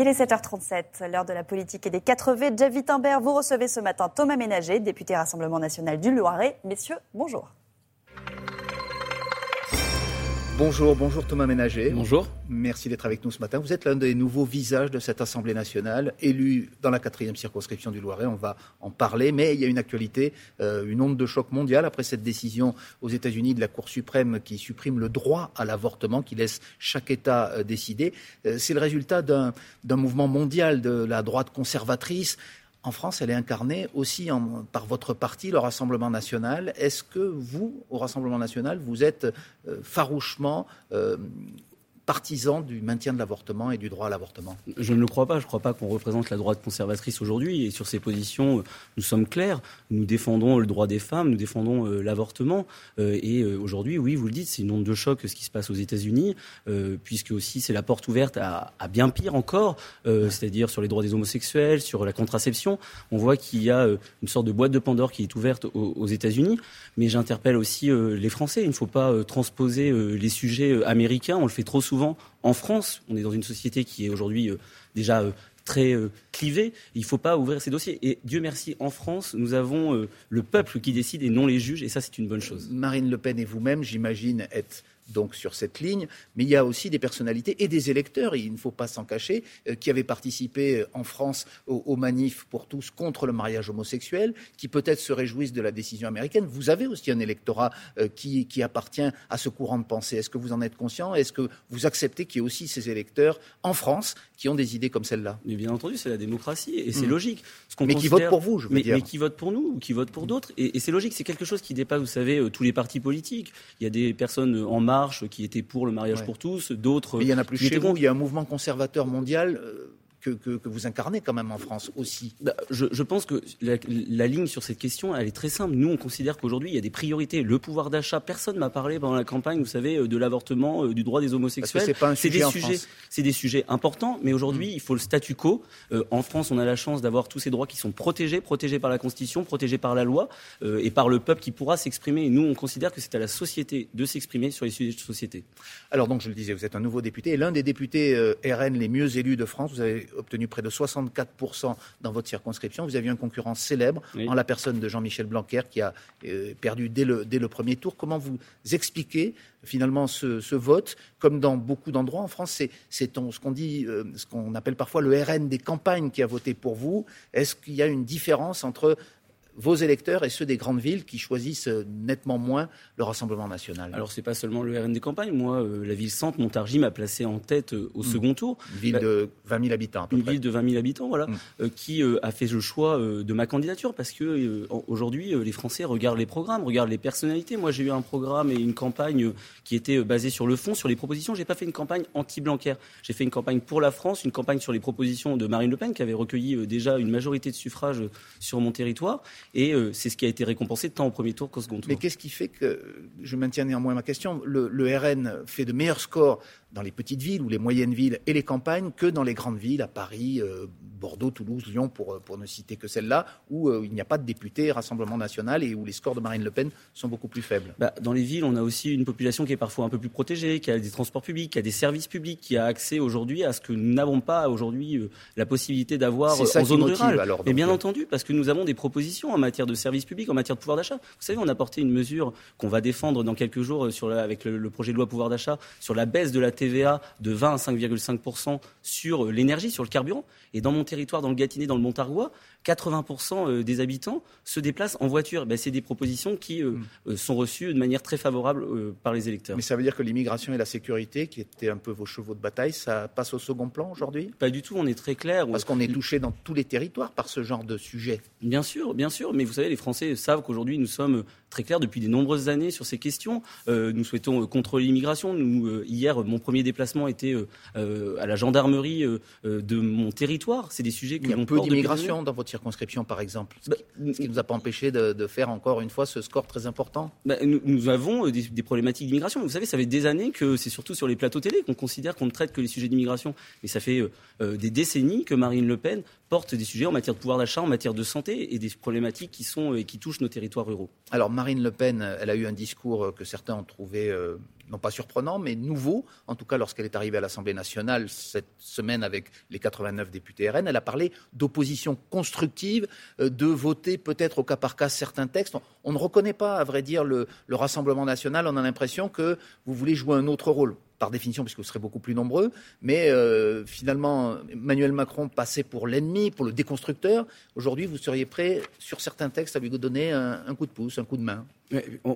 Il est 7h37, l'heure de la politique et des 4 V. Jeff Wittenberg, vous recevez ce matin Thomas Ménager, député Rassemblement national du Loiret. Messieurs, bonjour. Bonjour, bonjour Thomas Ménager. Bonjour. Merci d'être avec nous ce matin. Vous êtes l'un des nouveaux visages de cette Assemblée nationale, élu dans la quatrième circonscription du Loiret. On va en parler, mais il y a une actualité, euh, une onde de choc mondiale après cette décision aux États-Unis de la Cour suprême qui supprime le droit à l'avortement, qui laisse chaque État euh, décider. Euh, c'est le résultat d'un mouvement mondial de la droite conservatrice en France, elle est incarnée aussi par votre parti, le Rassemblement national. Est-ce que vous, au Rassemblement national, vous êtes euh, farouchement euh, partisan du maintien de l'avortement et du droit à l'avortement Je ne le crois pas. Je ne crois pas qu'on représente la droite conservatrice aujourd'hui. Et sur ces positions, nous sommes clairs. Nous défendons le droit des femmes, nous défendons euh, l'avortement. Euh, et euh, aujourd'hui, oui, vous le dites, c'est une onde de choc ce qui se passe aux États-Unis, puisque aussi c'est la porte ouverte à, bien pire encore, c'est-à-dire sur les droits des homosexuels, sur la contraception. On voit qu'il y a une sorte de boîte de Pandore qui est ouverte aux, aux États-Unis. Mais j'interpelle aussi les Français. Il ne faut pas transposer les sujets américains. On le fait trop souvent en France. On est dans une société qui est aujourd'hui euh, déjà euh, très euh, clivée. Il ne faut pas ouvrir ces dossiers. Et Dieu merci, en France, nous avons le peuple qui décide et non les juges. Et ça, c'est une bonne chose. Marine Le Pen et vous-même, j'imagine, êtes donc sur cette ligne, mais il y a aussi des personnalités et des électeurs, il ne faut pas s'en cacher, euh, qui avaient participé euh, en France aux, manifs pour tous contre le mariage homosexuel, qui peut-être se réjouissent de la décision américaine. Vous avez aussi un électorat euh, qui, appartient à ce courant de pensée. Est-ce que vous en êtes conscient? Est-ce que vous acceptez qu'il y ait aussi ces électeurs en France qui ont des idées comme celle-là? Mais bien entendu, c'est la démocratie et c'est hmm. logique. mais qui votent pour vous, je veux mais, dire. Mais qui votent pour nous ou qui votent pour d'autres. Et, et c'est logique, c'est quelque chose qui dépasse, vous savez, tous les partis politiques. Il y a des personnes en marche qui étaient pour le mariage pour tous, d'autres. il y en a plus chez vous. Il y a un mouvement conservateur mondial. Euh, que, vous incarnez quand même en France aussi. Bah, je, pense que la, ligne sur cette question, elle est très simple. Nous, on considère qu'aujourd'hui, il y a des priorités. Le pouvoir d'achat, personne ne m'a parlé pendant la campagne, vous savez, euh, de l'avortement, euh, du droit des homosexuels. C'est des sujets, c'est des sujets importants, mais aujourd'hui, mm. il faut le statu quo. Euh, en France, on a la chance d'avoir tous ces droits qui sont protégés, protégés par la Constitution, protégés par la loi et par le peuple qui pourra s'exprimer. Et nous, on considère que c'est à la société de s'exprimer sur les sujets de société. Alors donc, je le disais, vous êtes un nouveau député, et l'un des députés RN les mieux élus de France. Vous avez obtenu près de 64% dans votre circonscription. Vous aviez un concurrent célèbre en la personne de Jean-Michel Blanquer qui a euh, perdu dès le, dès le, premier tour. Comment vous expliquez finalement ce, vote? Comme dans beaucoup d'endroits en France, c'est ce qu'on dit, euh, ce qu'on appelle parfois le RN des campagnes qui a voté pour vous. Est-ce qu'il y a une différence entre vos électeurs et ceux des grandes villes qui choisissent euh, nettement moins le Rassemblement national Alors, ce n'est pas seulement le RN des campagnes. Moi, euh, la ville centre, Montargis, m'a placé en tête euh, au hmm. second tour. Une ville de 20 000 habitants, à peu Une ville de 20 000 habitants, voilà, hmm. qui a fait le choix de ma candidature parce que aujourd'hui, les Français regardent les programmes, regardent les personnalités. Moi, j'ai eu un programme et une campagne qui était basée sur le fond, sur les propositions. J'ai pas fait une campagne anti-Blanquer. J'ai fait une campagne pour la France, une campagne sur les propositions de Marine Le Pen, qui avait recueilli déjà une majorité de suffrages sur mon territoire. Et euh, c'est ce qui a été récompensé tant au premier tour qu'au second tour. Mais qu'est-ce qui fait que, je maintiens néanmoins ma question, le, le RN fait de meilleurs scores dans les petites villes ou les moyennes villes et les campagnes que dans les grandes villes, à Paris, euh, Bordeaux, Toulouse, Lyon, pour, euh, pour ne citer que celle-là, où euh, il n'y a pas de députés Rassemblement national et où les scores de Marine Le Pen sont beaucoup plus faibles. Bah, dans les villes, on a aussi une population qui est parfois un peu plus protégée, qui a des transports publics, qui a des services publics, qui a accès aujourd'hui à ce que nous n'avons pas aujourd'hui la possibilité d'avoir en zone rurale. Alors, et bien entendu, parce que nous avons des propositions en matière de services publics, en matière de pouvoir d'achat. Vous savez, on a porté une mesure qu'on va défendre dans quelques jours sur avec le, le projet de loi pouvoir d'achat sur la baisse de la TVA de 20 à 5,5% sur l'énergie, sur le carburant. Et dans mon territoire, dans le Gâtinais, dans le Montargois, 80% euh, des habitants se déplacent en voiture. Ben, c'est des propositions qui euh, hmm. sont reçues de manière très favorable par les électeurs. Mais ça veut dire que l'immigration et la sécurité, qui étaient un peu vos chevaux de bataille, ça passe au second plan aujourd'hui? Pas du tout, on est très clair. Parce qu'on est touché dans tous les territoires par ce genre de sujet. Bien sûr, bien sûr. Mais vous savez, les Français savent qu'aujourd'hui, nous sommes très clairs depuis de nombreuses années sur ces questions. nous souhaitons contrôler l'immigration. Nous, hier, mon premier déplacement était euh, à la gendarmerie euh, euh, de mon territoire. C'est des sujets qui ont peu d'immigration dans votre circonscription, par exemple, ce qui ne bah, nous a pas empêché de, faire encore une fois ce score très important. Bah, nous, avons des, problématiques d'immigration. Vous savez, ça fait des années que c'est surtout sur les plateaux télé qu'on considère qu'on ne traite que les sujets d'immigration. Mais ça fait des décennies que Marine Le Pen porte des sujets en matière de pouvoir d'achat, en matière de santé et des problématiques qui sont qui touchent nos territoires ruraux. Alors Marine Le Pen, elle a eu un discours que certains ont trouvé non pas surprenant, mais nouveau, en tout cas lorsqu'elle est arrivée à l'Assemblée nationale cette semaine avec les 89 députés RN. Elle a parlé d'opposition constructive, euh, de voter peut-être au cas par cas certains textes. On ne reconnaît pas, à vrai dire, le, le Rassemblement national. On a l'impression que vous voulez jouer un autre rôle par définition, puisque vous serez beaucoup plus nombreux. Mais euh, finalement, Emmanuel Macron passait pour l'ennemi, pour le déconstructeur. Aujourd'hui, vous seriez prêt, sur certains textes, à lui donner un, coup de pouce, un coup de main.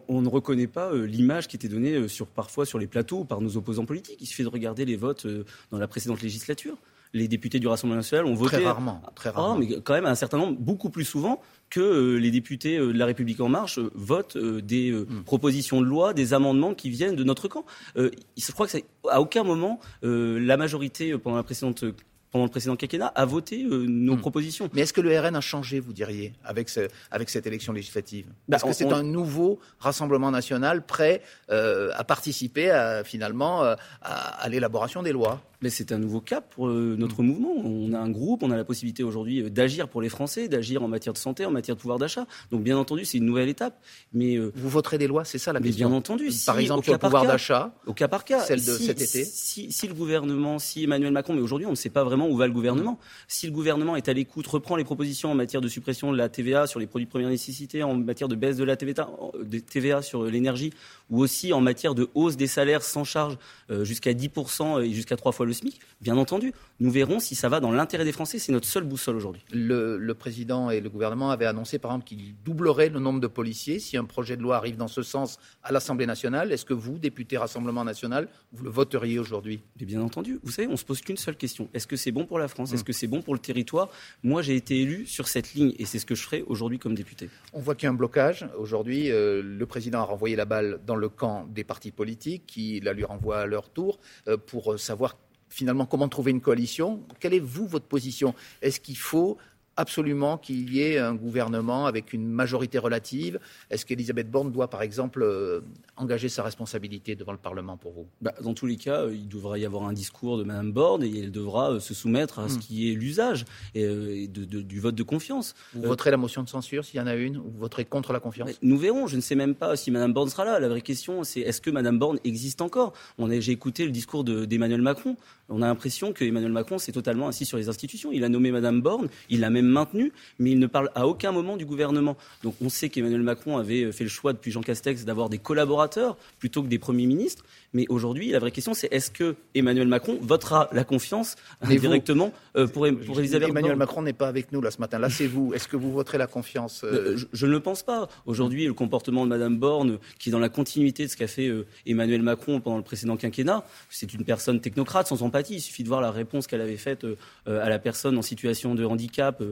on, ne reconnaît pas euh, l'image qui était donnée euh, sur, parfois sur les plateaux par nos opposants politiques. Il suffit de regarder les votes dans la précédente législature les députés du Rassemblement national ont voté. Très rarement. Très ah, rarement. mais quand même un certain nombre, beaucoup plus souvent que euh, les députés euh, de la République en marche euh, votent des hmm. propositions de loi, des amendements qui viennent de notre camp. je crois que à aucun moment la majorité pendant la précédente pendant le précédent quinquennat, a voté nos hmm. propositions. Mais est-ce que le RN a changé, vous diriez, avec, avec cette élection législative? Bah, Est-ce que c'est un nouveau Rassemblement national prêt à participer à, finalement à l'élaboration des lois mais c'est un nouveau cap pour euh, notre mm. mouvement. On a un groupe, on a la possibilité aujourd'hui euh, d'agir pour les Français, d'agir en matière de santé, en matière de pouvoir d'achat. Donc bien entendu, c'est une nouvelle étape. Mais euh, vous voterez des lois, c'est ça la mais Bien entendu. Par exemple, sur le pouvoir d'achat, au cas par cas, celle de cet été. Si, si, le gouvernement, si Emmanuel Macron, mais aujourd'hui on ne sait pas vraiment où va le gouvernement. Si le gouvernement est à l'écoute, reprend les propositions en matière de suppression de la TVA sur les produits de première nécessité, en matière de baisse de la TVA sur l'énergie, ou aussi en matière de hausse des salaires sans charge jusqu'à 10% et jusqu'à trois fois le SMIC, bien entendu nous verrons si ça va dans l'intérêt des Français. C'est notre seule boussole aujourd'hui. Le, président et le gouvernement avaient annoncé, par exemple, qu'ils doublerait le nombre de policiers si un projet de loi arrive dans ce sens à l'Assemblée nationale. Est-ce que vous, député Rassemblement national, vous le voteriez aujourd'hui? Bien entendu. Vous savez, on se pose qu'une seule question. Est-ce que c'est bon pour la France? Est-ce mm. que c'est bon pour le territoire? Moi, j'ai été élu sur cette ligne et c'est ce que je ferai aujourd'hui comme député. On voit qu'il y a un blocage. Aujourd'hui, euh, le président a renvoyé la balle dans le camp des partis politiques qui la lui renvoient à leur tour euh, pour savoir finalement comment trouver une coalition? Quelle est, vous, votre position? Est-ce qu'il faut absolument qu'il y ait un gouvernement avec une majorité relative Est-ce qu'Elisabeth Borne doit, par exemple, euh, engager sa responsabilité devant le Parlement pour vous? Bah, Dans tous les cas, euh, il devra y avoir un discours de Mme Borne et elle devra euh, se soumettre à ce hmm. qui est l'usage et, du vote de confiance. Vous voterez la motion de censure s'il y en a une ou vous voterez contre la confiance? Nous verrons. Je ne sais même pas si Mme Borne sera là. La vraie question, c'est est-ce que Mme Borne existe encore? J'ai écouté le discours d'Emmanuel Macron. On a l'impression qu'Emmanuel Macron s'est totalement assis sur les institutions. Il a nommé Mme Borne, il l'a même maintenu, mais il ne parle à aucun moment du gouvernement. Donc on sait qu'Emmanuel Macron avait fait le choix depuis Jean Castex d'avoir des collaborateurs plutôt que des premiers ministres. Mais aujourd'hui, la vraie question, c'est est-ce que Emmanuel Macron votera la confiance directement euh, pour, pour Elisabeth Emmanuel Macron n'est pas avec nous là ce matin. Là, c'est vous. Est-ce que vous voterez la confiance euh, je, ne le pense pas. Aujourd'hui, le comportement de Mme Borne, qui est dans la continuité de ce qu'a fait euh, Emmanuel Macron pendant le précédent quinquennat, c'est une personne technocrate sans empathie. Il suffit de voir la réponse qu'elle avait faite à la personne en situation de handicap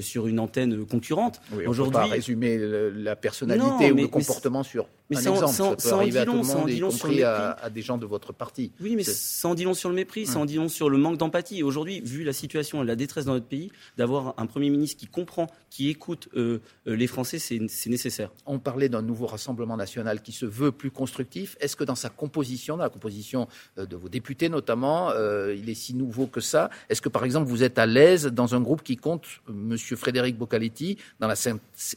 sur une antenne concurrente. Oui, Aujourd'hui, résumer la personnalité ou le comportement sur mais un exemple. ça peut arriver à tout le y compris à, des gens de votre parti. Oui, mais ça en dit long sur le mépris, ça en dit long sur le manque d'empathie. Aujourd'hui, vu la situation et la détresse dans notre pays, d'avoir un Premier ministre qui comprend, qui écoute euh, euh, les Français, c'est nécessaire. On parlait d'un nouveau Rassemblement national qui se veut plus constructif. Est-ce que dans sa composition, dans la composition euh, de vos députés notamment, il est si nouveau que ça? Est-ce que par exemple vous êtes à l'aise dans un groupe qui compte M. Frédéric Boccaletti, dans la,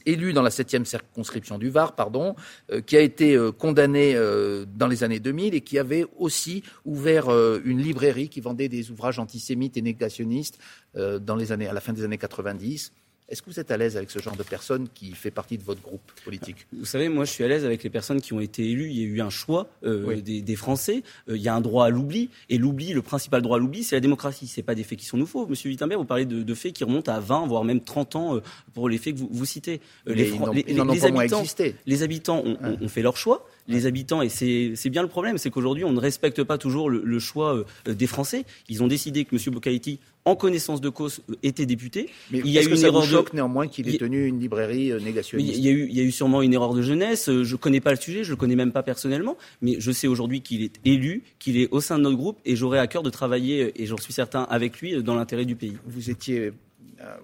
élu dans la 7e circonscription du Var, pardon, qui a été condamné dans les années 2000 et qui avait aussi ouvert euh, une librairie qui vendait des ouvrages antisémites et négationnistes euh, à la fin des années 90. Est-ce que vous êtes à l'aise avec ce genre de personnes qui fait partie de votre groupe politique? Vous savez, moi, je suis à l'aise avec les personnes qui ont été élues. Il y a eu un choix euh, des, Français. il y a un droit à l'oubli. Et l'oubli, le principal droit à l'oubli, c'est la démocratie. Ce pas des faits qui sont nouveaux. Monsieur Wittenberg, vous parlez de, faits qui remontent à 20, voire même 30 ans pour les faits que vous, citez. les, habitants, les habitants ont fait leur choix les habitants, et c'est bien le problème, c'est qu'aujourd'hui, on ne respecte pas toujours le, choix euh, des Français. Ils ont décidé que M. Boccaiti, en connaissance de cause, euh, était député. Mais il y a eu une erreur de... néanmoins qu'il ait tenu une librairie euh, négationniste. Il y, a eu, il y a eu sûrement une erreur de jeunesse. Je ne connais pas le sujet, je ne le connais même pas personnellement, mais je sais aujourd'hui qu'il est élu, qu'il est au sein de notre groupe, et j'aurai à cœur de travailler, et j'en suis certain, avec lui, dans l'intérêt du pays. Vous étiez,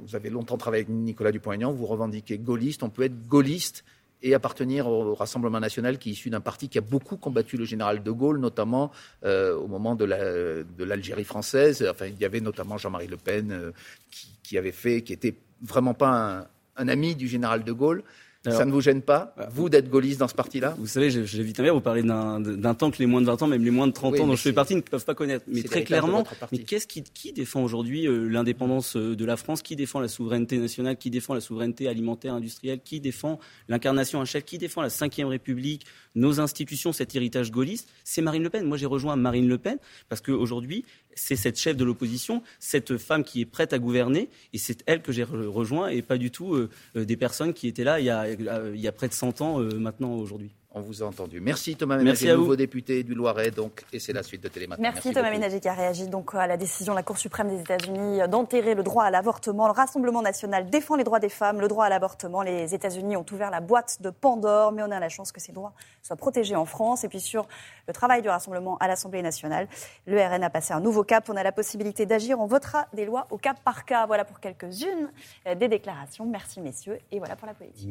vous avez longtemps travaillé avec Nicolas Dupont-Aignan, vous revendiquez gaulliste. On peut être gaulliste et appartenir au Rassemblement national qui est issu d'un parti qui a beaucoup combattu le général de Gaulle, notamment euh, au moment de l'Algérie française. Enfin, il y avait notamment Jean-Marie Le Pen euh, qui, avait fait, qui était vraiment pas un, ami du général de Gaulle. Ça ne vous gêne pas, bah, vous, d'être gaulliste dans ce parti-là? Vous savez, j'ai vite vous parlez d'un temps que les moins de 20 ans, même les moins de 30 ans dont je fais partie, ne peuvent pas connaître. Mais très clairement, mais qu'est-ce qui, qui, défend aujourd'hui euh, l'indépendance euh, de la France? Qui défend la souveraineté nationale? Qui défend la souveraineté alimentaire, industrielle? Qui défend l'incarnation un chef? Qui défend la Ve République Nos institutions, cet héritage gaulliste? C'est Marine Le Pen. Moi, j'ai rejoint Marine Le Pen parce qu'aujourd'hui, c'est cette chef de l'opposition, cette femme qui est prête à gouverner, et c'est elle que j'ai rejoint, et pas du tout euh, des personnes qui étaient là il y a, il y a près de 100 ans maintenant aujourd'hui. On vous a entendu. Merci Thomas Ménager, nouveau député du Loiret, donc, et c'est la suite de Télématin. Merci, Thomas Ménager qui a réagi donc à la décision de la Cour suprême des États-Unis d'enterrer le droit à l'avortement. Le Rassemblement national défend les droits des femmes, le droit à l'avortement. Les États-Unis ont ouvert la boîte de Pandore, mais on a la chance que ces droits soient protégés en France. Et puis sur le travail du Rassemblement à l'Assemblée nationale, le RN a passé un nouveau cap. On a la possibilité d'agir. On votera des lois au cap par cas. Voilà pour quelques-unes des déclarations. Merci messieurs, et voilà pour la politique.